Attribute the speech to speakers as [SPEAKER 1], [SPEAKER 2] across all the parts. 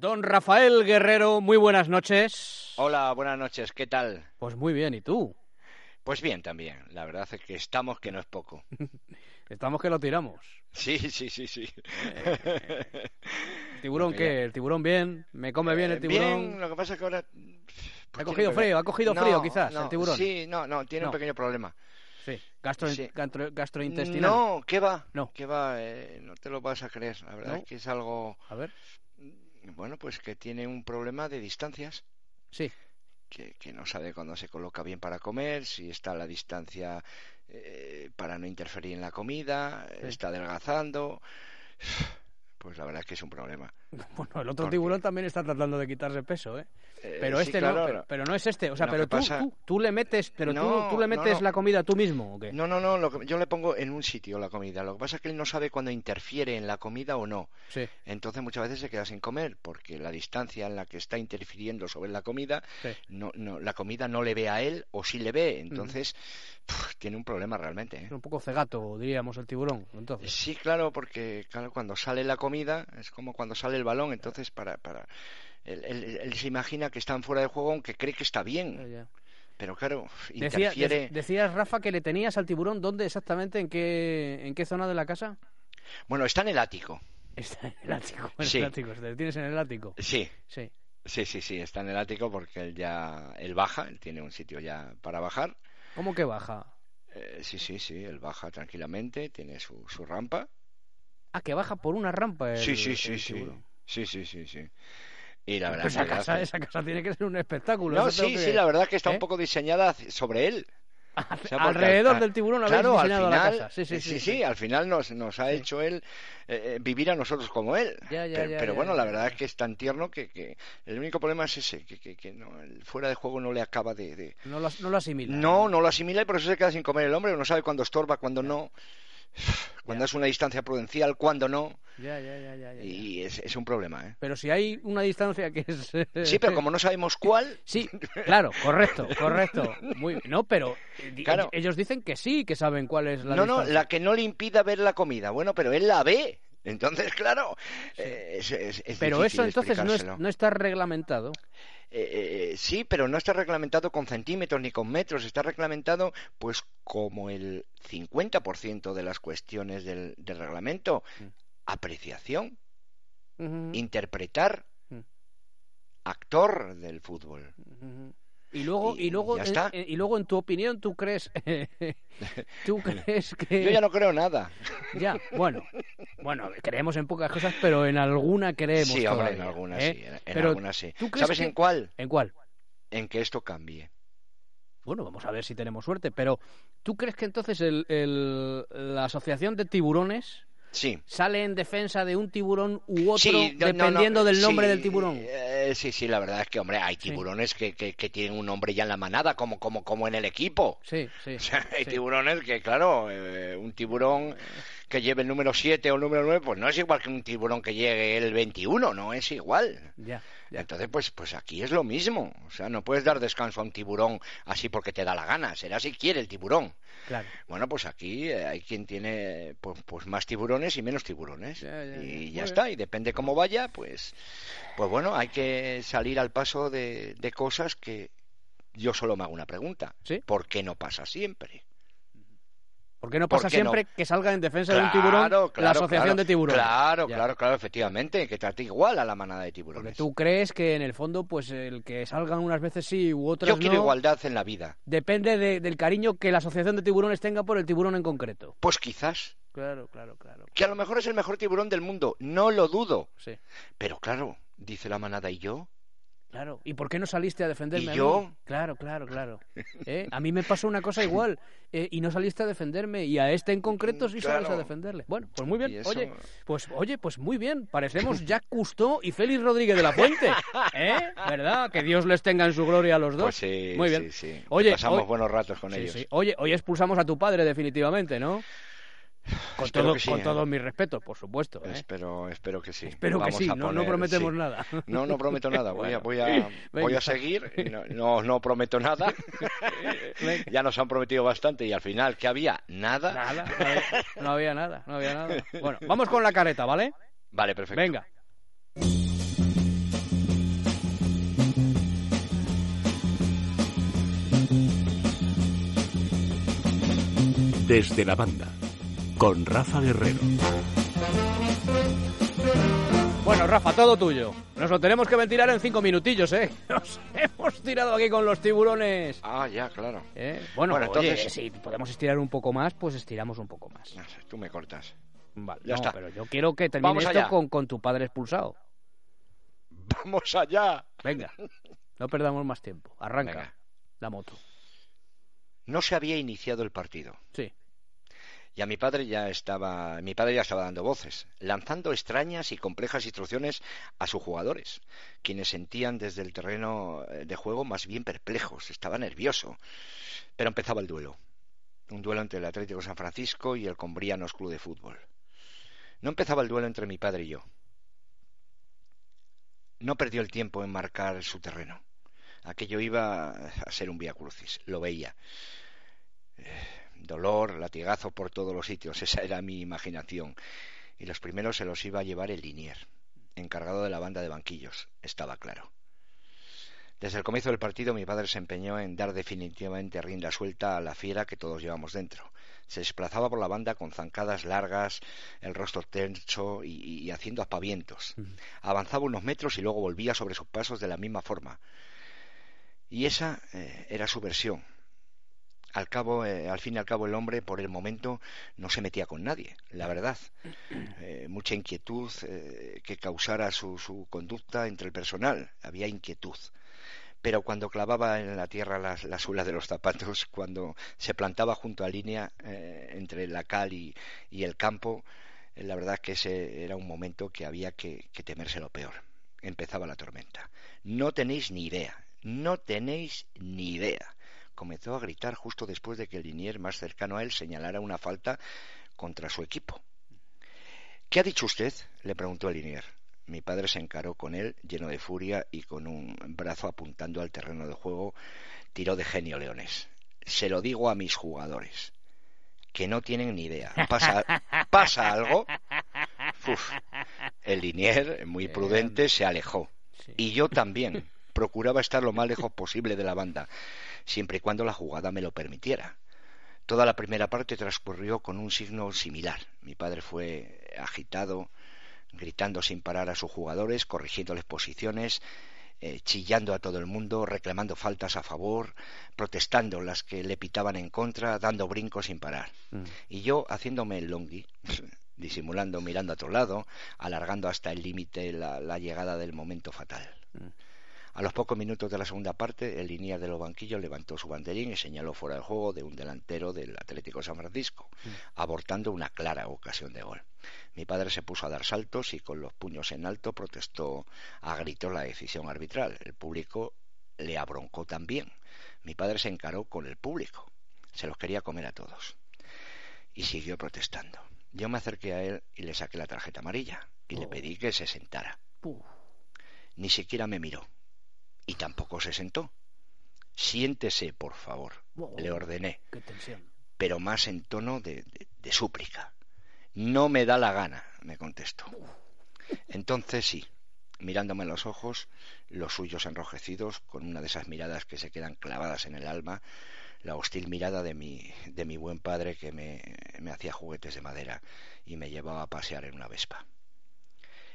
[SPEAKER 1] Don Rafael Guerrero, muy buenas noches.
[SPEAKER 2] Hola, buenas noches, ¿qué tal?
[SPEAKER 1] Pues muy bien, ¿y tú?
[SPEAKER 2] Pues bien también, la verdad es que estamos que no es poco.
[SPEAKER 1] Estamos que lo tiramos.
[SPEAKER 2] Sí, sí, sí, sí.
[SPEAKER 1] ¿El tiburón qué? ¿El tiburón bien? ¿Me come bien el
[SPEAKER 2] Eh,
[SPEAKER 1] tiburón?
[SPEAKER 2] Bien, lo que pasa es que ahora...
[SPEAKER 1] ¿Ha cogido frío? ¿Ha cogido frío quizás
[SPEAKER 2] no,
[SPEAKER 1] el tiburón?
[SPEAKER 2] Sí, no, no, tiene
[SPEAKER 1] No.
[SPEAKER 2] un pequeño problema.
[SPEAKER 1] Sí. Gastro-
[SPEAKER 2] Sí.
[SPEAKER 1] gastro- gastrointestinal.
[SPEAKER 2] No, ¿qué va?
[SPEAKER 1] No.
[SPEAKER 2] ¿Qué va? Eh, no te lo vas a creer, la verdad
[SPEAKER 1] ¿No?
[SPEAKER 2] es que es algo...
[SPEAKER 1] A ver.
[SPEAKER 2] Bueno, pues que tiene un problema de distancias.
[SPEAKER 1] Sí.
[SPEAKER 2] que, que no sabe cuándo se coloca bien para comer, si está a la distancia eh, para no interferir en la comida,
[SPEAKER 1] Sí.
[SPEAKER 2] está adelgazando. Pues la verdad es que es un problema.
[SPEAKER 1] Bueno, el otro
[SPEAKER 2] Porque-
[SPEAKER 1] tiburón también está tratando de quitarse peso, ¿eh?
[SPEAKER 2] Eh,
[SPEAKER 1] Pero
[SPEAKER 2] sí,
[SPEAKER 1] este
[SPEAKER 2] claro,
[SPEAKER 1] no, pero, pero no es este. O sea, pero tú,
[SPEAKER 2] pasa-
[SPEAKER 1] tú, tú le metes, pero tú,
[SPEAKER 2] No,
[SPEAKER 1] tú le metes
[SPEAKER 2] no.
[SPEAKER 1] la comida tú mismo, ¿o qué?
[SPEAKER 2] No, no, no, lo que- yo le pongo en un sitio la comida. Lo que pasa es que él no sabe cuándo interfiere en la comida o no.
[SPEAKER 1] Sí,
[SPEAKER 2] Entonces muchas veces se queda sin comer porque la distancia en la que está interfiriendo sobre la comida,
[SPEAKER 1] sí.
[SPEAKER 2] no, no, la comida no le ve a él o sí le ve. Entonces tiene un problema realmente. ¿eh?
[SPEAKER 1] Un poco cegato, diríamos, el tiburón. Entonces.
[SPEAKER 2] Sí, claro, porque claro, cuando sale la comida es como cuando sale el balón, entonces para, para él, él- él se imagina que están fuera de juego aunque cree que está bien, pero claro,
[SPEAKER 1] Decía,
[SPEAKER 2] interfiere.
[SPEAKER 1] dec- decías, Rafa, que le tenías al tiburón, ¿dónde exactamente? ¿En qué, en qué zona de la casa?
[SPEAKER 2] Bueno, está en el ático.
[SPEAKER 1] Está en el ático. En
[SPEAKER 2] Sí.
[SPEAKER 1] el ático. ¿Te tienes en el ático?
[SPEAKER 2] Sí,
[SPEAKER 1] Sí.
[SPEAKER 2] sí, sí, sí, está en el ático porque él ya él baja, él tiene un sitio ya para bajar.
[SPEAKER 1] ¿Cómo que baja?
[SPEAKER 2] Eh, sí, sí, sí, él baja tranquilamente, tiene su, su rampa.
[SPEAKER 1] Ah, que baja por una rampa. El,
[SPEAKER 2] sí, sí, sí,
[SPEAKER 1] el
[SPEAKER 2] sí. Sí, sí, sí, sí. Y la verdad
[SPEAKER 1] esa,
[SPEAKER 2] es que
[SPEAKER 1] casa,
[SPEAKER 2] hace-
[SPEAKER 1] esa casa tiene que ser un espectáculo.
[SPEAKER 2] No, sí,
[SPEAKER 1] que-
[SPEAKER 2] sí, la verdad que está
[SPEAKER 1] ¿Eh?
[SPEAKER 2] un poco diseñada sobre él. O sea,
[SPEAKER 1] Alrededor
[SPEAKER 2] al-
[SPEAKER 1] del tiburón
[SPEAKER 2] Claro, al final,
[SPEAKER 1] la casa. Sí, sí,
[SPEAKER 2] eh,
[SPEAKER 1] sí.
[SPEAKER 2] sí, al final nos, nos ha
[SPEAKER 1] Sí.
[SPEAKER 2] hecho él eh, eh, vivir a nosotros como él.
[SPEAKER 1] Ya, ya,
[SPEAKER 2] pero
[SPEAKER 1] ya,
[SPEAKER 2] pero
[SPEAKER 1] ya,
[SPEAKER 2] bueno, la verdad es que es tan tierno que, que el único problema es ese, que, que, que no, el fuera de juego no le acaba de... de-
[SPEAKER 1] No lo, no lo asimila.
[SPEAKER 2] No, no lo asimila y por eso se queda sin comer el hombre, no sabe cuándo estorba, cuándo no, cuándo
[SPEAKER 1] Ya.
[SPEAKER 2] es una distancia prudencial, cuándo no,
[SPEAKER 1] Ya, ya, ya, ya,
[SPEAKER 2] y es, es un problema, ¿eh?
[SPEAKER 1] Pero si hay una distancia que es...
[SPEAKER 2] Sí, pero como no sabemos cuál,
[SPEAKER 1] Sí, claro, correcto, correcto. Muy, no, pero eh,
[SPEAKER 2] Claro.
[SPEAKER 1] ellos dicen que sí, que saben cuál es la
[SPEAKER 2] no, no,
[SPEAKER 1] distancia.
[SPEAKER 2] la que no le impida ver la comida, bueno, pero él la ve. Entonces, claro, eh, es, es- es
[SPEAKER 1] Pero eso entonces no, no está reglamentado.
[SPEAKER 2] Eh, eh, sí, pero no está reglamentado con centímetros ni con metros, está reglamentado pues como el 50% de las cuestiones del, del reglamento.
[SPEAKER 1] Mm.
[SPEAKER 2] Apreciación, interpretar,
[SPEAKER 1] Mm.
[SPEAKER 2] actor del fútbol.
[SPEAKER 1] Y luego, y,
[SPEAKER 2] Y
[SPEAKER 1] luego,
[SPEAKER 2] ya
[SPEAKER 1] eh,
[SPEAKER 2] está.
[SPEAKER 1] eh, y luego, en tu opinión, ¿tú crees, tú crees que
[SPEAKER 2] Yo ya no creo nada.
[SPEAKER 1] Ya, bueno, bueno, creemos en pocas cosas, pero en alguna creemos
[SPEAKER 2] Sí, hombre, en algunas
[SPEAKER 1] ¿eh?
[SPEAKER 2] sí, en,
[SPEAKER 1] Pero,
[SPEAKER 2] algunas sí.
[SPEAKER 1] ¿tú crees
[SPEAKER 2] ¿Sabes
[SPEAKER 1] que-
[SPEAKER 2] en cuál?
[SPEAKER 1] ¿En cuál?
[SPEAKER 2] En que esto cambie.
[SPEAKER 1] Bueno, vamos a ver si tenemos suerte, pero ¿tú crees que entonces el, el- la asociación de tiburones
[SPEAKER 2] Sí.
[SPEAKER 1] sale en defensa de un tiburón u otro
[SPEAKER 2] Sí, no, no, no,
[SPEAKER 1] dependiendo del nombre
[SPEAKER 2] sí,
[SPEAKER 1] del tiburón?
[SPEAKER 2] Eh, sí, sí, la verdad es que, hombre, hay
[SPEAKER 1] Sí.
[SPEAKER 2] tiburones que, que, que tienen un nombre ya en la manada, como, como, como en el equipo.
[SPEAKER 1] Sí, sí.
[SPEAKER 2] O sea, hay
[SPEAKER 1] sí.
[SPEAKER 2] tiburones que, claro, eh, un tiburón que lleve el número 7 o el número 9, pues no es igual que un tiburón que llegue el 21, no es igual.
[SPEAKER 1] Ya, ya.
[SPEAKER 2] Entonces, pues, pues aquí es lo mismo. O sea, no puedes dar descanso a un tiburón así porque te da la gana. Será si quiere el tiburón.
[SPEAKER 1] Claro.
[SPEAKER 2] Bueno, pues aquí eh, hay quien tiene pues, pues más tiburones y menos tiburones.
[SPEAKER 1] Ya, ya, ya.
[SPEAKER 2] Y
[SPEAKER 1] Muy
[SPEAKER 2] ya está. Y depende cómo vaya, pues, pues bueno, hay que salir al paso de, de cosas que yo solo me hago una pregunta.
[SPEAKER 1] ¿Sí?
[SPEAKER 2] ¿Por qué no pasa siempre?
[SPEAKER 1] ¿Por qué no
[SPEAKER 2] ¿Por
[SPEAKER 1] pasa
[SPEAKER 2] qué no?
[SPEAKER 1] siempre que salga en defensa de un tiburón la asociación
[SPEAKER 2] claro,
[SPEAKER 1] de tiburones?
[SPEAKER 2] Claro,
[SPEAKER 1] Ya.
[SPEAKER 2] claro, claro, efectivamente, que trate igual a la manada de
[SPEAKER 1] Porque
[SPEAKER 2] tiburones.
[SPEAKER 1] tú crees que en el fondo, pues el que salgan unas veces sí u otras
[SPEAKER 2] Yo quiero
[SPEAKER 1] no,
[SPEAKER 2] igualdad en la vida.
[SPEAKER 1] depende de- del cariño que la asociación de tiburones tenga por el tiburón en concreto.
[SPEAKER 2] Pues quizás,
[SPEAKER 1] Claro, claro, claro.
[SPEAKER 2] que a lo mejor es el mejor tiburón del mundo, no lo dudo.
[SPEAKER 1] Sí,
[SPEAKER 2] Pero claro, dice la manada, ¿y yo?
[SPEAKER 1] Claro. ¿Y por qué no saliste a defenderme
[SPEAKER 2] ¿Y
[SPEAKER 1] a mí? Claro, claro, claro. ¿Eh? A mí me pasó una cosa igual eh, y no saliste a defenderme y a este en concreto sí sales a
[SPEAKER 2] Claro.
[SPEAKER 1] defenderle. Bueno, pues muy bien.
[SPEAKER 2] eso-
[SPEAKER 1] Oye, pues oye, pues muy bien. Parecemos Jack Cousteau y Félix Rodríguez de la Fuente. ¿Eh? ¿Verdad? Que Dios les tenga en su gloria a los dos.
[SPEAKER 2] Pues sí,
[SPEAKER 1] Muy bien.
[SPEAKER 2] sí, sí.
[SPEAKER 1] Oye,
[SPEAKER 2] pasamos
[SPEAKER 1] hoy-
[SPEAKER 2] buenos ratos con
[SPEAKER 1] Sí,
[SPEAKER 2] ellos.
[SPEAKER 1] Oye, hoy expulsamos a tu padre definitivamente, ¿no? Con,
[SPEAKER 2] espero
[SPEAKER 1] todo,
[SPEAKER 2] que sí,
[SPEAKER 1] con
[SPEAKER 2] eh.
[SPEAKER 1] mi por supuesto. ¿eh?
[SPEAKER 2] Espero, espero que sí.
[SPEAKER 1] Espero que sí, no, no, prometemos nada.
[SPEAKER 2] No, no prometo nada. Voy, a, voy, a, voy a seguir. No, no, prometo nada. ya nos han prometido bastante y al final, ¿qué había? Nada.
[SPEAKER 1] Nada. No había nada. No había nada. Bueno, vamos con la careta, ¿vale?
[SPEAKER 2] Vale, perfecto.
[SPEAKER 1] Venga.
[SPEAKER 3] Desde la banda con Rafa Guerrero.
[SPEAKER 1] Bueno, Rafa, todo tuyo. Nos lo tenemos que ventilar en cinco minutillos, ¿eh? Nos hemos tirado aquí con los tiburones.
[SPEAKER 2] Ah, ya, claro.
[SPEAKER 1] ¿Eh? Bueno,
[SPEAKER 2] Bueno,
[SPEAKER 1] oye,
[SPEAKER 2] entonces-
[SPEAKER 1] si podemos estirar un poco más, pues estiramos un poco más.
[SPEAKER 2] No sé, Tú me cortas.
[SPEAKER 1] Vale,
[SPEAKER 2] Ya
[SPEAKER 1] no,
[SPEAKER 2] está.
[SPEAKER 1] pero yo quiero que termine
[SPEAKER 2] Vamos
[SPEAKER 1] esto con, con tu padre expulsado.
[SPEAKER 2] ¡Vamos allá!
[SPEAKER 1] Venga, no perdamos más tiempo. Arranca
[SPEAKER 2] Venga.
[SPEAKER 1] la moto.
[SPEAKER 2] No se había iniciado el partido.
[SPEAKER 1] Sí.
[SPEAKER 2] Y a mi padre ya estaba, mi padre ya estaba dando voces, lanzando extrañas y complejas instrucciones a sus jugadores, quienes sentían desde el terreno eh, de juego más bien perplejos, estaba nervioso. Pero empezaba el duelo, un duelo entre el Atlético San Francisco y el Combrianos Club de Fútbol. No empezaba el duelo entre mi padre y yo. No perdió el tiempo en marcar su terreno. Aquello iba a ser un vía crucis, lo veía dolor, latigazo por todos los sitios, esa era mi imaginación. Y los primeros se los iba a llevar el Linier, encargado de la banda de banquillos, estaba claro. Desde el comienzo del partido mi padre se empeñó en dar definitivamente rienda suelta a la fiera que todos llevamos dentro. Se desplazaba por la banda con zancadas largas, el rostro tenso y, y haciendo aspavientos. Avanzaba unos metros y luego volvía sobre sus pasos de la misma forma. Y esa eh, era su versión, al cabo, eh, al fin y al cabo, el hombre por el momento no se metía con nadie, la verdad. Eh, mucha inquietud eh, que causara su, su conducta entre el personal, había inquietud. Pero cuando clavaba en la tierra las, la suela de los zapatos, cuando se plantaba junto a línea entre la cal y, y el campo, la verdad que ese era un momento que había que, que temerse lo peor. Empezaba la tormenta. No tenéis ni idea, no tenéis ni idea comenzó a gritar justo después de que el linier más cercano a él señalara una falta contra su equipo. ¿Qué ha dicho usted? le preguntó el linier. Mi padre se encaró con él, lleno de furia y con un brazo apuntando al terreno de juego, tiró de genio leones. Se lo digo a mis jugadores, que no tienen ni idea. ¿Pasa, ¿pasa algo? Uf. El linier, muy prudente, se alejó.
[SPEAKER 1] Sí.
[SPEAKER 2] Y yo también. Procuraba estar lo más lejos posible de la banda, siempre y cuando la jugada me lo permitiera. Toda la primera parte transcurrió con un signo similar. Mi padre fue agitado, gritando sin parar a sus jugadores, corrigiéndoles posiciones, eh, chillando a todo el mundo, reclamando faltas a favor, protestando las que le pitaban en contra, dando brincos sin parar.
[SPEAKER 1] Mm.
[SPEAKER 2] Y yo haciéndome el longui, disimulando, mirando a otro lado, alargando hasta el límite la, la llegada del momento fatal.
[SPEAKER 1] Mm.
[SPEAKER 2] A los pocos minutos de la segunda parte, el linier de los banquillos levantó su banderín y señaló fuera del juego de un delantero del Atlético San Francisco, abortando una clara ocasión de gol. Mi padre se puso a dar saltos y con los puños en alto protestó a gritos la decisión arbitral. El público le abroncó también. Mi padre se encaró con el público. Se los quería comer a todos. Y siguió protestando. Yo me acerqué a él y le saqué la tarjeta amarilla y le
[SPEAKER 1] Oh.
[SPEAKER 2] pedí que se sentara.
[SPEAKER 1] Puf.
[SPEAKER 2] Ni siquiera me miró. Y tampoco se sentó. Siéntese, por favor,
[SPEAKER 1] Wow.
[SPEAKER 2] le ordené, pero más en tono de, de- de súplica. No me da la gana, me contestó. Entonces sí, mirándome a los ojos, los suyos enrojecidos, con una de esas miradas que se quedan clavadas en el alma, la hostil mirada de mi, de mi buen padre que me, me hacía juguetes de madera y me llevaba a pasear en una vespa.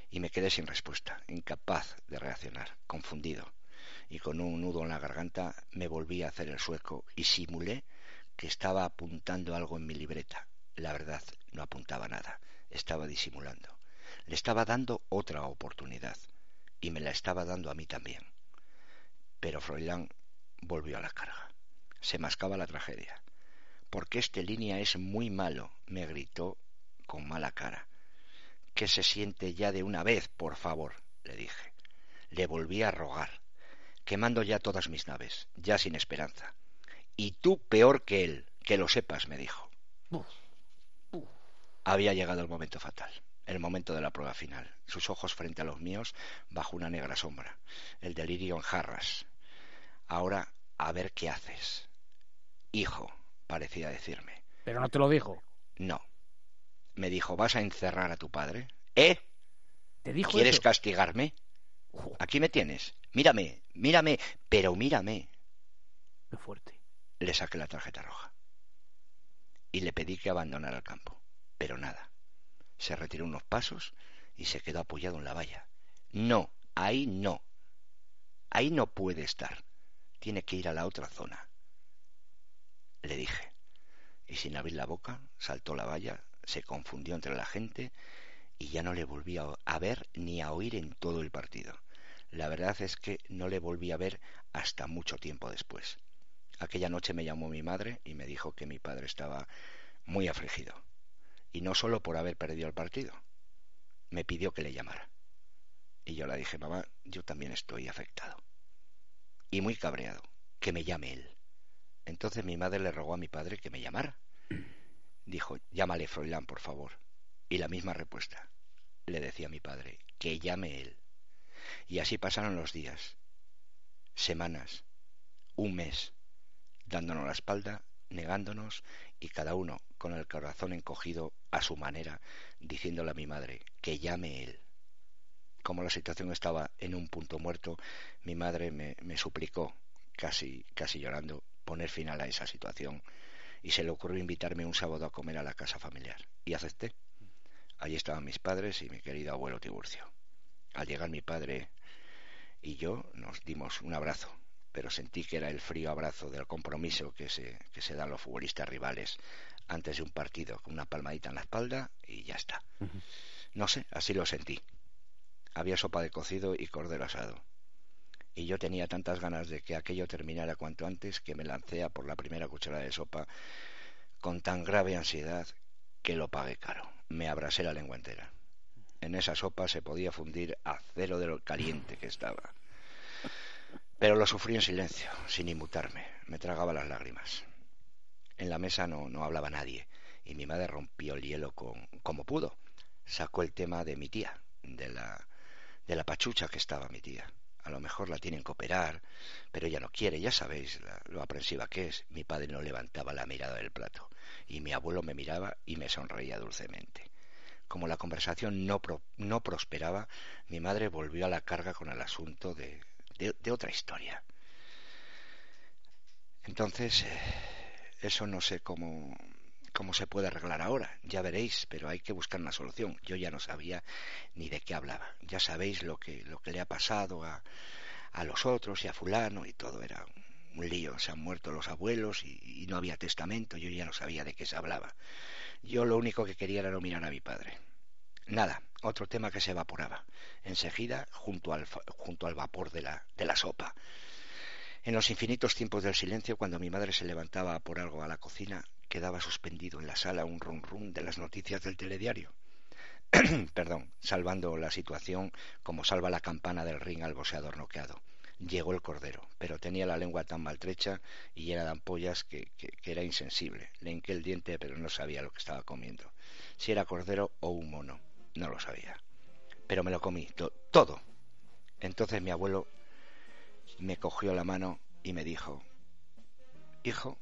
[SPEAKER 2] Y me quedé sin respuesta, incapaz de reaccionar, confundido, y con un nudo en la garganta me volví a hacer el sueco y simulé que estaba apuntando algo en mi libreta. La verdad, no apuntaba nada, estaba disimulando. Le estaba dando otra oportunidad, y me la estaba dando a mí también. Pero Froilán volvió a la carga. Se mascaba la tragedia. Porque este línea es muy malo, me gritó con mala cara. Que se siente ya de una vez, por favor, le dije. Le volví a rogar, quemando ya todas mis naves, ya sin esperanza. Y tú peor que él, que lo sepas, me dijo.
[SPEAKER 1] Uf. Uf.
[SPEAKER 2] Había llegado el momento fatal, el momento de la prueba final. Sus ojos frente a los míos, bajo una negra sombra. El delirio en jarras. Ahora, a ver qué haces. Hijo, parecía decirme.
[SPEAKER 1] Pero no te lo dijo.
[SPEAKER 2] No. Me dijo, ¿vas a encerrar a tu padre? ¿Eh?
[SPEAKER 1] ¿Te dijo
[SPEAKER 2] ¿Quieres
[SPEAKER 1] eso?
[SPEAKER 2] castigarme? Aquí me tienes. Mírame, mírame, pero mírame.
[SPEAKER 1] qué fuerte.
[SPEAKER 2] Le saqué la tarjeta roja. y le pedí que abandonara el campo. Pero nada. Se retiró unos pasos y se quedó apoyado en la valla. No, ahí no. Ahí no puede estar. Tiene que ir a la otra zona. Le dije. Y sin abrir la boca, saltó la valla, se confundió entre la gente y ya no le volví a ver ni a oír en todo el partido. La verdad es que no le volví a ver hasta mucho tiempo después. Aquella noche me llamó mi madre y me dijo que mi padre estaba muy afligido. Y no solo por haber perdido el partido. Me pidió que le llamara. Y yo le dije, mamá, yo también estoy afectado. Y muy cabreado, que me llame él. Entonces mi madre le rogó a mi padre que me llamara. Dijo, llámale Froilán, por favor. Y la misma respuesta. Le decía a mi padre, que llame él. Y así pasaron los días, semanas, un mes, dándonos la espalda, negándonos y cada uno con el corazón encogido a su manera, diciéndole a mi madre que llame él. Como la situación estaba en un punto muerto, mi madre me, me suplicó, casi, casi llorando, poner final a esa situación y se le ocurrió invitarme un sábado a comer a la casa familiar. Y acepté. Allí estaban mis padres y mi querido abuelo Tiburcio. Al llegar mi padre y yo nos dimos un abrazo, pero sentí que era el frío abrazo del compromiso que se, que se dan los futbolistas rivales antes de un partido, con una palmadita en la espalda y ya está. No sé, así lo sentí. Había sopa de cocido y cordero asado. Y yo tenía tantas ganas de que aquello terminara cuanto antes que me lancé a por la primera cucharada de sopa con tan grave ansiedad que lo pagué caro. Me abrasé la lengua entera. En esa sopa se podía fundir a cero de lo caliente que estaba. Pero lo sufrí en silencio, sin inmutarme. Me tragaba las lágrimas. En la mesa no, no hablaba nadie, y mi madre rompió el hielo con, como pudo. Sacó el tema de mi tía, de la, de la pachucha que estaba mi tía. A lo mejor la tienen que operar, pero ella no quiere, ya sabéis lo aprensiva que es. Mi padre no levantaba la mirada del plato, y mi abuelo me miraba y me sonreía dulcemente. Como la conversación no, no prosperaba, mi madre volvió a la carga con el asunto de, de, otra historia. Entonces, eh, eso no sé cómo, cómo se puede arreglar ahora, ya veréis, pero hay que buscar una solución. Yo ya no sabía ni de qué hablaba. Ya sabéis lo que, lo que le ha pasado a, a los otros y a fulano y todo era un lío. Se han muerto los abuelos y, y, no había testamento. Yo ya no sabía de qué se hablaba. Yo lo único que quería era no mirar a mi padre. Nada, otro tema que se evaporaba, enseguida junto al, junto al vapor de la, de la sopa. En los infinitos tiempos del silencio, cuando mi madre se levantaba por algo a la cocina, quedaba suspendido en la sala un rum rum de las noticias del telediario. Perdón, salvando la situación como salva la campana del ring al boxeador noqueado llegó el cordero, pero tenía la lengua tan maltrecha y llena de ampollas que, era insensible. Le hinqué el diente, pero no sabía lo que estaba comiendo. Si era cordero o un mono, no lo sabía. Pero me lo comí, todo. Entonces mi abuelo me cogió la mano y me dijo, Hijo,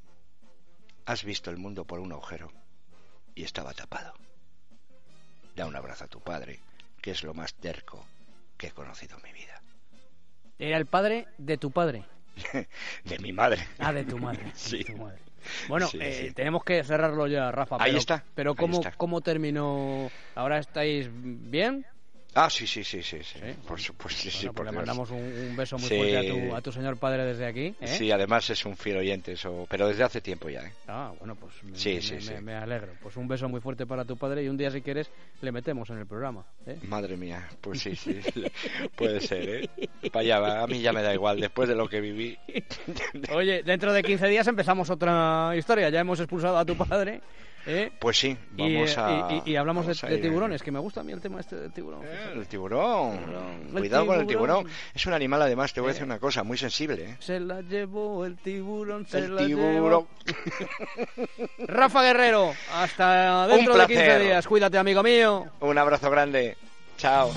[SPEAKER 2] has visto el mundo por un agujero y estaba tapado. Da un abrazo a tu padre, que es lo más terco que he conocido en mi vida.
[SPEAKER 1] Era el padre de tu padre.
[SPEAKER 2] de mi madre.
[SPEAKER 1] Ah, de tu madre.
[SPEAKER 2] sí.
[SPEAKER 1] Bueno, eh, tenemos que cerrarlo ya, Rafa.
[SPEAKER 2] Ahí está.
[SPEAKER 1] Pero ¿cómo, ¿cómo terminó? ¿Ahora estáis bien?
[SPEAKER 2] Ah, sí, sí, sí, sí, sí. Por supuesto, sí,
[SPEAKER 1] pues le mandamos un, beso muy fuerte a tu, a tu, señor padre desde aquí. ¿eh?
[SPEAKER 2] Sí, además es un fiel oyente, eso, pero desde hace tiempo ya. ¿eh?
[SPEAKER 1] Ah, bueno, pues me, me, alegro. Pues un beso muy fuerte para tu padre y un día, si quieres, le metemos en el programa. ¿eh?
[SPEAKER 2] Madre mía, pues sí, sí, puede ser, ¿eh? Para allá, a mí ya me da igual, después de lo que viví.
[SPEAKER 1] Oye, dentro de 15 días empezamos otra historia. Ya hemos expulsado a tu padre. ¿Eh?
[SPEAKER 2] Pues sí, vamos
[SPEAKER 1] y,
[SPEAKER 2] a.
[SPEAKER 1] Y, hablamos de, tiburones, que me gusta a mí el tema este del tiburón.
[SPEAKER 2] Eh, el tiburón. Cuidado con el tiburón. Es un animal, además, te voy a decir una cosa, muy sensible. ¿eh?
[SPEAKER 1] Se la llevó el tiburón, se
[SPEAKER 2] el
[SPEAKER 1] la
[SPEAKER 2] tiburón.
[SPEAKER 1] Rafa Guerrero, hasta dentro de 15 días. Cuídate, amigo mío.
[SPEAKER 2] Un abrazo grande. Chao.